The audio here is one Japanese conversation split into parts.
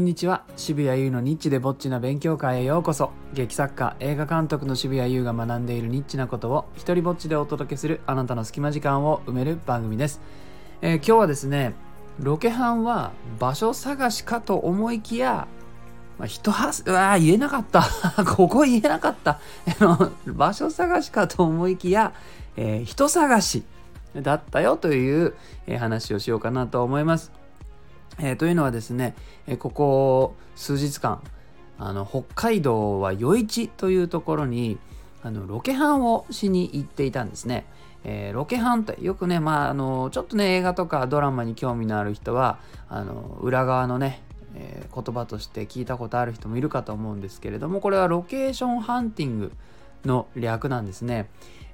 んにちは渋谷優のニッチでぼっちな勉強会へようこそ劇作家映画監督の渋谷優が学んでいるニッチなことを一人ぼっちでお届けするあなたの隙間時間を埋める番組です、えー今日はですねロケハンは場所探しかと思いきやまあ、人はす、うわー言えなかった。ここ言えなかった。場所探しかと思いきや、えー人探しだったよという、えー話をしようかなと思います。えーというのはですね、えーここ数日間、あの北海道は余市というところにあのロケハンをしに行っていたんですね。えーロケハンってよくね、まあ、あのちょっとね映画とかドラマに興味のある人はあの裏側のね、えー言葉として聞いたことある人もいるかと思うんですけれどもこれはロケーションハンティングの略なんですね。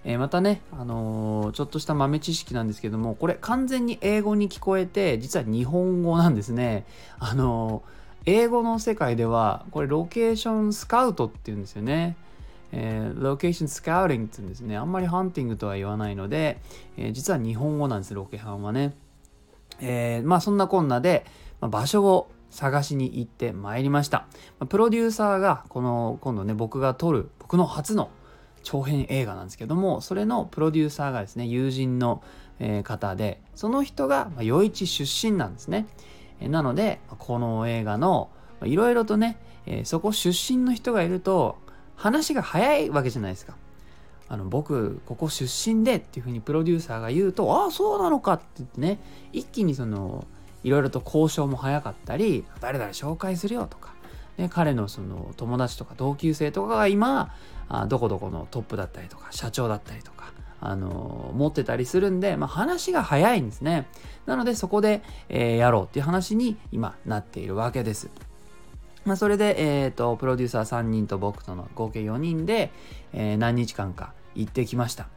えーまたね、あのーちょっとした豆知識なんですけどもこれ完全に英語に聞こえて実は日本語なんですね。あのー英語の世界ではこれロケーションスカウトっていうんですよね。えーロケーションスカウティングって言うんですね。あんまりハンティングとは言わないので、えー実は日本語なんです、ロケハンはね。えーまあそんなこんなで、まあ場所を探しに行ってまいりました。まプロデューサーがこの今度ね僕が撮る僕の初の長編映画なんですけどもそれのプロデューサーがですね友人の、方でその人が、余市出身なんですね。なのでこの映画のいろいろとね、そこ出身の人がいると話が早いわけじゃないですか。あの僕ここ出身でっていうふうにプロデューサーが言うとああそうなのかって言ってね一気にそのいろいろと交渉も早かったり誰々紹介するよとか、ね、彼のその友達とか同級生とかが今あどこどこのトップだったりとか社長だったりとかあの持ってたりするんで、まあ、話が早いんですね。なのでそこで、えーやろうっていう話に今なっているわけです。まあ、それで、えー、とプロデューサー3人と僕との合計4人で、えー何日間か行ってきました。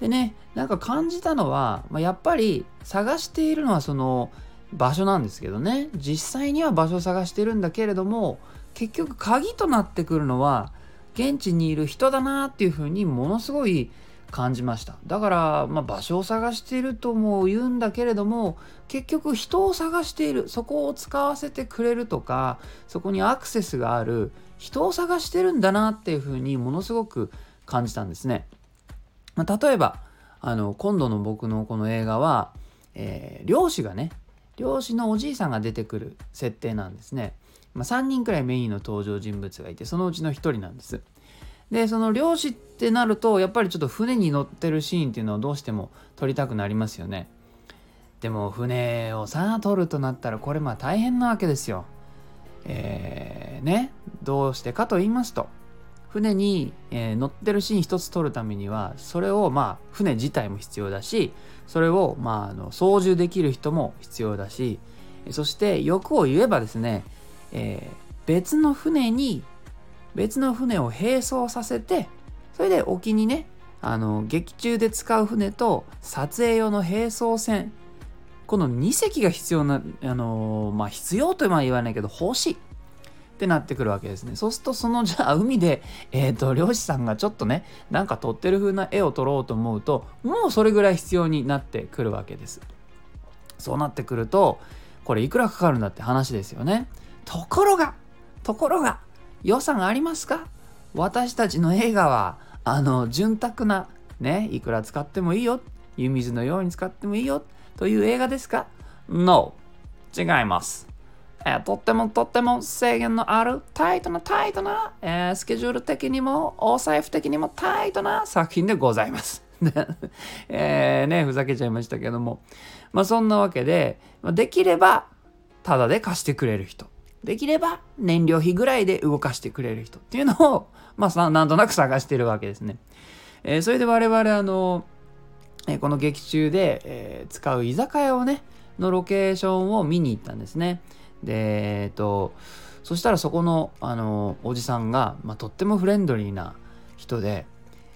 でねなんか感じたのは、まあ、やっぱり探しているのはその場所なんですけどね。実際には場所を探してるんだけれども結局鍵となってくるのは現地にいる人だなっていうふうにものすごい感じました。だから、まあ、場所を探しているとも言うんだけれども結局人を探している。そこを使わせてくれるとかそこにアクセスがある。人を探してるんだなっていうふうにものすごく感じたんですね。まあ、例えばあの今度の僕のこの映画は、えー漁師がね漁師のおじいさんが出てくる設定なんですね。まあ、3人くらいメインの登場人物がいてそのうちの1人なんです。でその漁師ってなるとやっぱりちょっと船に乗ってるシーンっていうのをどうしても撮りたくなりますよね。でも船をさ撮るとなったらこれまあ大変なわけですよ。えーねどうしてかと言いますと船に、えー乗ってるシーン一つ撮るためにはそれをまあ船自体も必要だしそれをまああの操縦できる人も必要だしそして欲を言えばですね、えー別の船に別の船を並走させてそれで沖にねあの劇中で使う船と撮影用の並走船この2隻が必要なあのーまあ必要とは言わないけど欲しいってなってくるわけですね。そうするとそのじゃあ海で えっ、と漁師さんがちょっとねなんか撮ってる風な絵を撮ろうと思うともうそれぐらい必要になってくるわけです。そうなってくるとこれいくらかかるんだって話ですよね。ところがところが予算ありますか？私たちの映画はあの潤沢なねいくら使ってもいいよ。湯水のように使ってもいいよ。という映画ですか ?No 違います、えーとってもとっても制限のあるタイトなタイトな、えースケジュール的にもお財布的にもタイトな作品でございます えねふざけちゃいましたけどもまあそんなわけでできればタダで貸してくれる人できれば燃料費ぐらいで動かしてくれる人っていうのを、まあ、さなんとなく探してるわけですね。えーそれで我々あの、えーこの劇中で、えー使う居酒屋をねのロケーションを見に行ったんですね。でえっ、とそしたらそこのあのおじさんが、まあ、とってもフレンドリーな人で、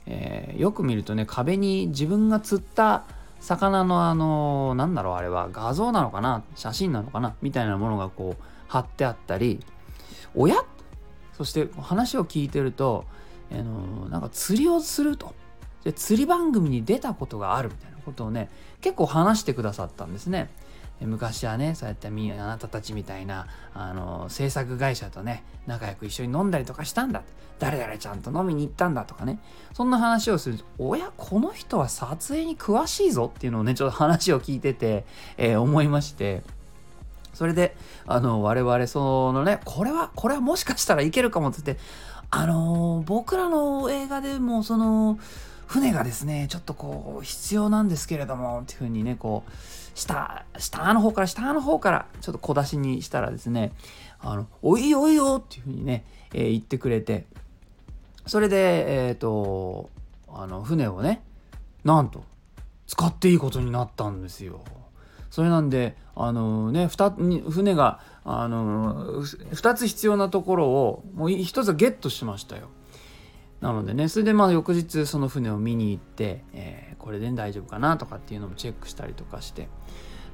えーよく見るとね壁に自分が釣った魚のあのなんだろうあれは画像なのかな写真なのかなみたいなものがこう貼ってあったりおや？そして話を聞いてると、あのなんか釣りをするとで釣り番組に出たことがあるみたいなことをね結構話してくださったんですね。昔はねそうやってみあなたたちみたいなあの制作会社とね仲良く一緒に飲んだりとかしたんだ誰々ちゃんと飲みに行ったんだとかね。そんな話をするとおやこの人は撮影に詳しいぞっていうのをねちょっと話を聞いてて、えー、思いまして。それであの我々そのねこれはこれはもしかしたらいけるかもって言ってあのー、僕らの映画でもその船がですねちょっとこう必要なんですけれどもっていうふうにねこう下下の方から下の方からちょっと小出しにしたらですねあのおいおいよっていうふうにね、えー、言ってくれてそれでえっ、ー、とあの船をねなんと使っていいことになったんですよ。それなんであのね船があの2つ必要なところをもう1つはゲットしましたよ。なのでねそれでまあ翌日その船を見に行って、えー、これで大丈夫かなとかっていうのもチェックしたりとかして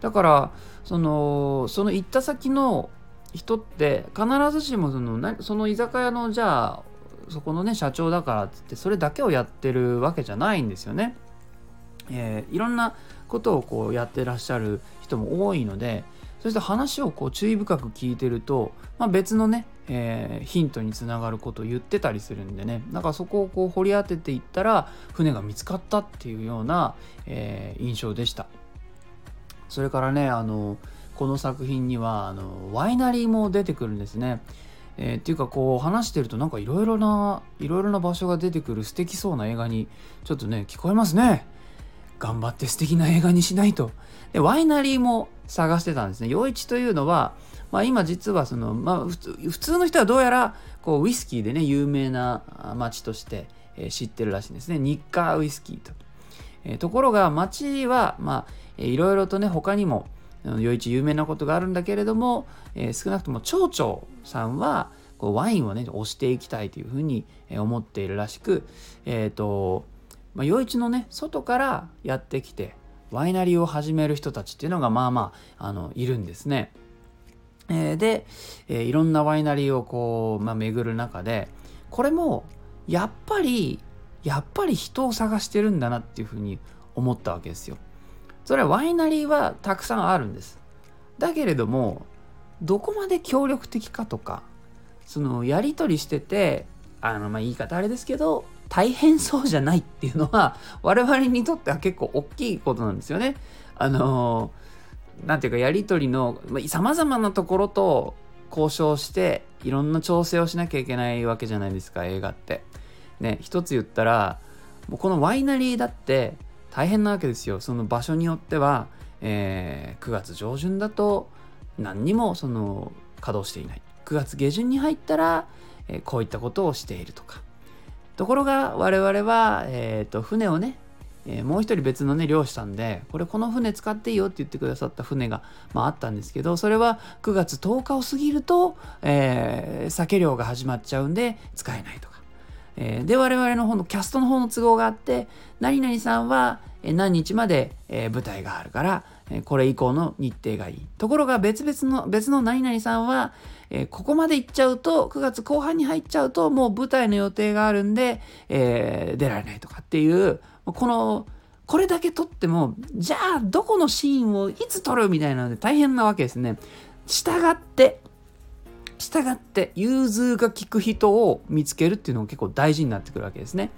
だからそのその行った先の人って必ずしもそのその居酒屋のじゃあそこのね社長だからっつってそれだけをやってるわけじゃないんですよね。えー、いろんなことをこうやってらっしゃる人も多いのでそして話をこう注意深く聞いてると、まあ、別のね、えー、ヒントにつながることを言ってたりするんでねだかそこをこう掘り当てていったら船が見つかったっていうような、えー、印象でしたそれからねあのこの作品にはあのワイナリーも出てくるんですねえー、っていうかこう話してるとなんかいろいろないろいろな場所が出てくる素敵そうな映画にちょっとね聞こえますね頑張って素敵な映画にしないと。で、ワイナリーも探してたんですね。陽一というのは、まあ今実はその、まあ普通普通の人はどうやら、こうウイスキーでね、有名な町として、え、知ってるらしいんですね。日課ウイスキーと。えー、ところが町は、まあ、いろいろとね、他にも、余市有名なことがあるんだけれども、えー、少なくとも町長さんはこうワインをね押していきたいというふうに思っているらしく、えーとまあ、余市のね外からやってきてワイナリーを始める人たちっていうのがまあまああのいるんですね。えー、で、えー、いろんなワイナリーをこう、まあ、巡る中でこれもやっぱりやっぱり人を探してるんだなっていうふうに思ったわけですよ。それはワイナリーはたくさんあるんです。だけれどもどこまで協力的かとかそのやり取りしててあのまあ言い方あれですけど大変そうじゃないっていうのは我々にとっては結構大きいことなんですよね。あの何ていうかやり取りのさまざ、まなところと交渉していろんな調整をしなきゃいけないわけじゃないですか映画って。ね一つ言ったらもうこのワイナリーだって大変なわけですよ。その場所によっては、えー、9月上旬だと何にもその稼働していない。9月下旬に入ったら、えー、こういったことをしているとか。ところが我々は、えーと、船をね、えー、もう一人別のね漁師さんでこれこの船使っていいよって言ってくださった船が、まあ、あったんですけどそれは9月10日を過ぎると、えー、酒漁が始まっちゃうんで使えないとか、えー、で我々の方のキャストの方の都合があって何々さんは何日まで、舞台があるからこれ以降の日程がいい。ところが別々の別の何々さんはえ、ここまで行っちゃうと、9月後半に入っちゃうと、もう舞台の予定があるんで、え、出られないとかっていう、この、これだけ撮っても、じゃあ、どこのシーンをいつ撮るみたいなので大変なわけですね。従って、従って、融通が利く人を見つけるっていうのが結構大事になってくるわけですね。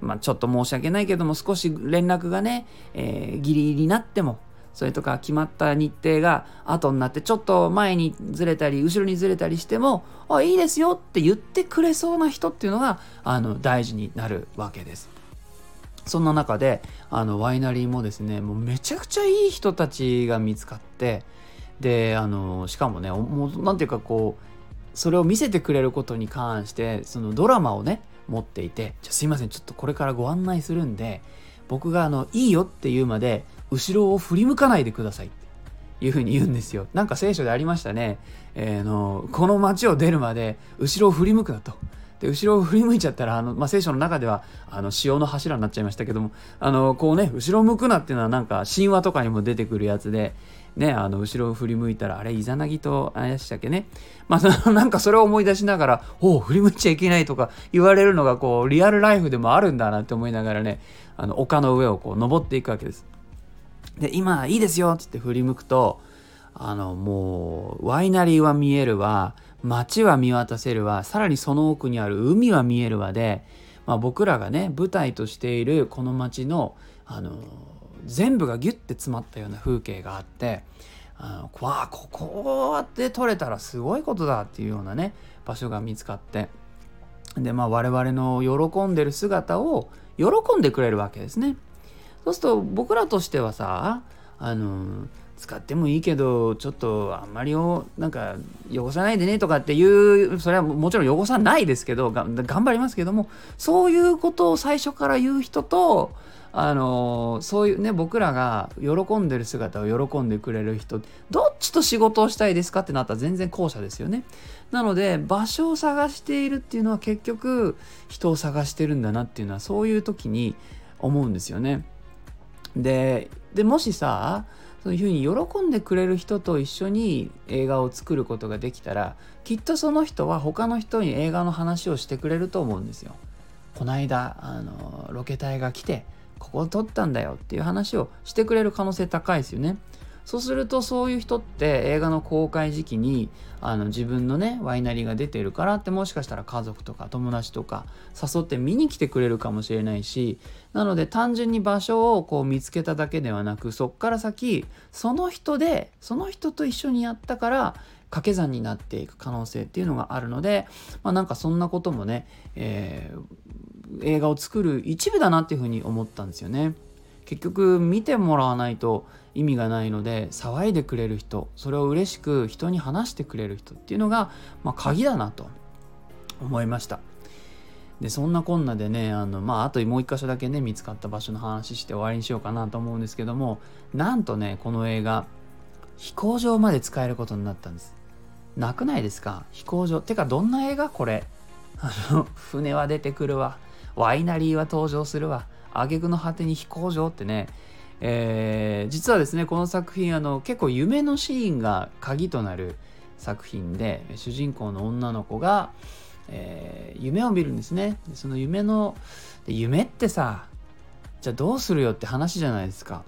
まあ、ちょっと申し訳ないけども、少し連絡がね、えー、ギリギリになっても、それとか決まった日程が後になってちょっと前にずれたり後ろにずれたりしてもあいいですよって言ってくれそうな人っていうのがあの大事になるわけです。そんな中であのワイナリーもですねもうめちゃくちゃいい人たちが見つかってであのしかもねもうなんていうかこうそれを見せてくれることに関してそのドラマをね持っていてじゃすいませんちょっとこれからご案内するんで僕があのいいよって言うまで後ろを振り向かないでくださいっていうふうに言うんですよ。なんか聖書でありましたね。えー、のこの街を出るまで後ろを振り向くなと。で後ろを振り向いちゃったらあの、まあ、聖書の中ではあの潮の柱になっちゃいましたけどもあのこうね後ろ向くなっていうのはなんか神話とかにも出てくるやつで、ね、あの後ろを振り向いたらあれイザナギとあれでしたっけね、まあ、なんかそれを思い出しながら「おお振り向いちゃいけない」とか言われるのがこうリアルライフでもあるんだなって思いながらねあの丘の上をこう登っていくわけです。で今いいですよっつって振り向くとあのもうワイナリーは見えるわ街は見渡せるわ。さらにその奥にある海は見えるわで、まあ、僕らがね舞台としているこの街のあの全部がギュッて詰まったような風景があってあのわあここで撮れたらすごいことだっていうようなね場所が見つかって。でまあ我々の喜んでる姿を喜んでくれるわけですね。そうすると僕らとしてはさあの使ってもいいけどちょっとあんまりをなんか汚さないでねとかっていうそれはもちろん汚さないですけど頑張りますけどもそういうことを最初から言う人とあのそういうね僕らが喜んでる姿を喜んでくれる人どっちと仕事をしたいですかってなったら全然後者ですよね。なので場所を探しているっていうのは結局人を探してるんだなっていうのはそういう時に思うんですよね。ででもしさそういうふうに喜んでくれる人と一緒に映画を作ることができたらきっとその人は他の人に映画の話をしてくれると思うんですよ。この間あのロケ隊が来てここを撮ったんだよっていう話をしてくれる可能性高いですよね。そうするとそういう人って映画の公開時期にあの自分のねワイナリーが出てるからってもしかしたら家族とか友達とか誘って見に来てくれるかもしれないしなので単純に場所をこう見つけただけではなくそっから先その人でその人と一緒にやったから掛け算になっていく可能性っていうのがあるのでまあなんかそんなこともね、えー、映画を作る一部だなっていうふうに思ったんですよね。結局見てもらわないと意味がないので騒いでくれる人それを嬉しく人に話してくれる人っていうのが、まあ、鍵だなと思いました。でそんなこんなでねあの、まあ、あともう一箇所だけね見つかった場所の話して終わりにしようかなと思うんですけどもなんとねこの映画飛行場まで使えることになったんです。なくないですか？飛行場。てかどんな映画？これ。あの船は出てくるわ。ワイナリーは登場するわ。挙句の果てに飛行場ってねえー、実はですねこの作品あの結構夢のシーンが鍵となる作品で主人公の女の子が、えー、夢を見るんですね。でその夢の夢ってさじゃあどうするよって話じゃないですか。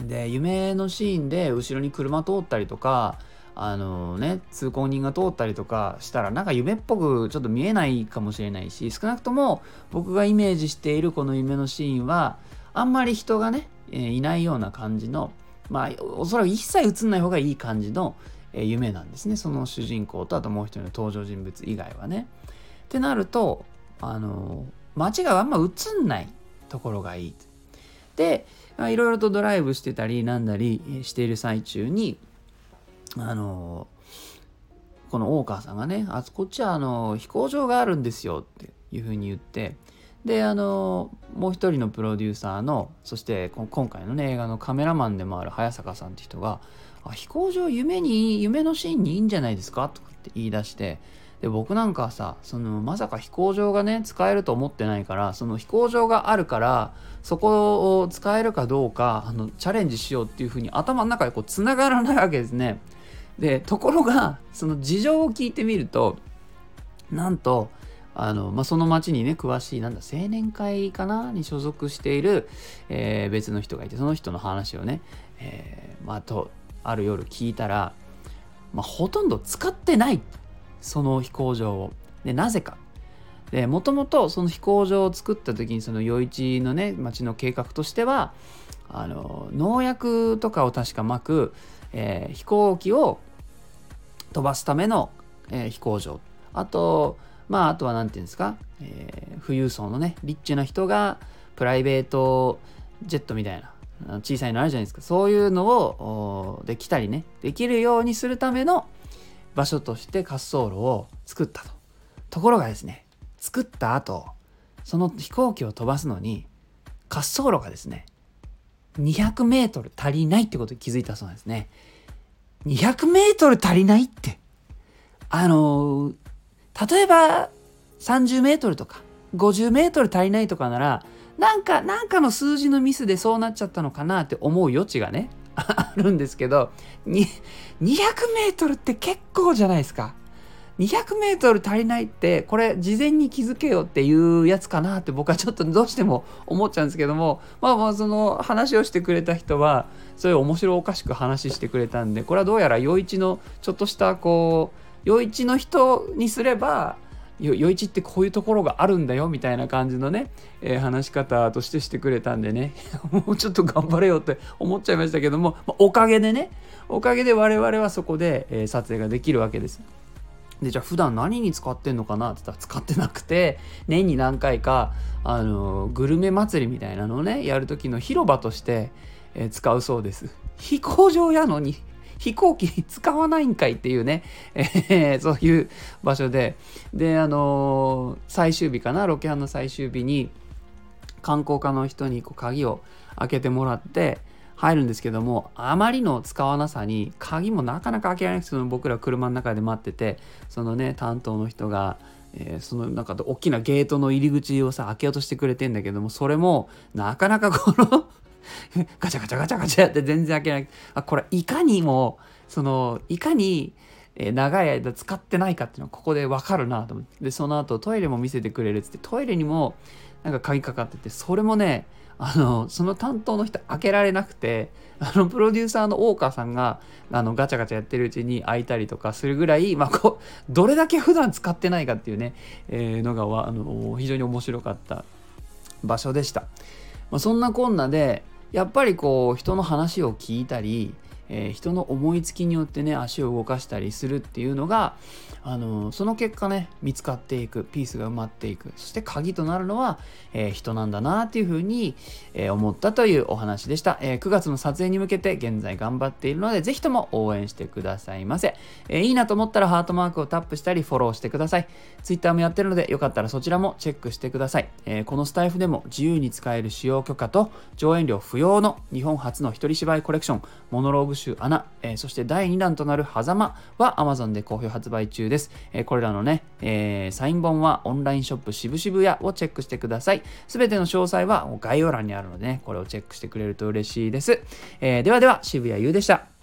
で夢のシーンで後ろに車通ったりとかあのね通行人が通ったりとかしたらなんか夢っぽくちょっと見えないかもしれないし少なくとも僕がイメージしているこの夢のシーンはあんまり人がねえ、いないような感じのまあおそらく一切映んない方がいい感じの、え、夢なんですねその主人公とあともう一人の登場人物以外はね。ってなるとあの街があんま映んないところがいい。でいろいろとドライブしてたりなんだりしている最中にあのこの大川さんがね「あこっちはあの飛行場があるんですよ」っていうふうに言ってであのもう一人のプロデューサーのそして今回のね映画のカメラマンでもある早坂さんって人が「あ飛行場夢に夢のシーンにいいんじゃないですか?」とかって言い出してで僕なんかさそのまさか飛行場がね使えると思ってないからその飛行場があるからそこを使えるかどうかあのチャレンジしようっていうふうに頭の中でこうつながらないわけですね。でところがその事情を聞いてみるとなんとあの、まあ、その町にね、詳しい、なんだ、青年会かなに所属している、えー、別の人がいて、その人の話をね、えー、まあ、と、ある夜聞いたら、まあ、ほとんど使ってない。その飛行場を。で、なぜか。もともとその飛行場を作った時に、その余市のね、町の計画としては、あの、農薬とかを確かまく、えー、飛行機を飛ばすための、えー、飛行場。あと、まあ、あとは何て言うんですか、えー、富裕層のね、リッチな人がプライベートジェットみたいな、小さいのあるじゃないですか。そういうのをできたりね、できるようにするための場所として滑走路を作ったと。ところがですね、作った後、その飛行機を飛ばすのに、滑走路がですね、200メートル足りないってことに気づいたそうなんですね。200メートル足りないって。あのー、例えば30メートルとか50メートル足りないとかならなんかなんかの数字のミスでそうなっちゃったのかなって思う余地がね あるんですけど200メートルって結構じゃないですか。200メートル足りないってこれ事前に気づけよっていうやつかなって僕はちょっとどうしても思っちゃうんですけどもまあまあその話をしてくれた人はそういう面白おかしく話してくれたんでこれはどうやら余一のちょっとしたこう余一の人にすれば余一ってこういうところがあるんだよみたいな感じのね、えー、話し方としてしてくれたんでね。もうちょっと頑張れよって思っちゃいましたけども、まあ、おかげでねおかげで我々はそこで、えー、撮影ができるわけです。でじゃあ普段何に使ってんのかなって言ったら使ってなくて年に何回かあのグルメ祭りみたいなのをねやる時の広場として、えー、使うそうです。飛行場やのに。飛行機使わないんかいっていうね、えー、そういう場所で。であのー、最終日かな？ロケハンの最終日に観光課の人にこう鍵を開けてもらって入るんですけどもあまりの使わなさに鍵もなかなか開けられなくてその僕ら車の中で待っててそのね担当の人が、えー、その中で大きなゲートの入り口をさ開けようとしてくれてんだけどもそれもなかなかこの ガチャガチャガチャガチャやって全然開けないあこれいかにもそのいかにえ長い間使ってないかっていうのはここで分かるなと思ってでその後トイレも見せてくれるっつってトイレにもなんか鍵かかっててそれもねあのその担当の人開けられなくてあのプロデューサーの大川さんがあのガチャガチャやってるうちに開いたりとかするぐらい、まあ、こどれだけ普段使ってないかっていうね、えー、のがあの非常に面白かった場所でした。まあ、そんなこんなでやっぱりこう人の話を聞いたりえー、人の思いつきによってね足を動かしたりするっていうのが、あの、その結果ね見つかっていくピースが埋まっていく。そして鍵となるのは、えー、人なんだなっていうふうに、え思ったというお話でした、え9月の撮影に向けて現在頑張っているのでぜひとも応援してくださいませ、えいいなと思ったらハートマークをタップしたりフォローしてください。Twitter もやってるのでよかったらそちらもチェックしてください、えこのスタイフでも自由に使える使用許可と上演料不要の日本初の一人芝居コレクションモノローグ集穴、え、そして第2弾となる狭間は Amazon で好評発売中です。ですえ、これらのね、えー、サイン本はオンラインショップ渋々屋をチェックしてください。すべての詳細は概要欄にあるのでね、これをチェックしてくれると嬉しいです。えではでは、渋谷優でした。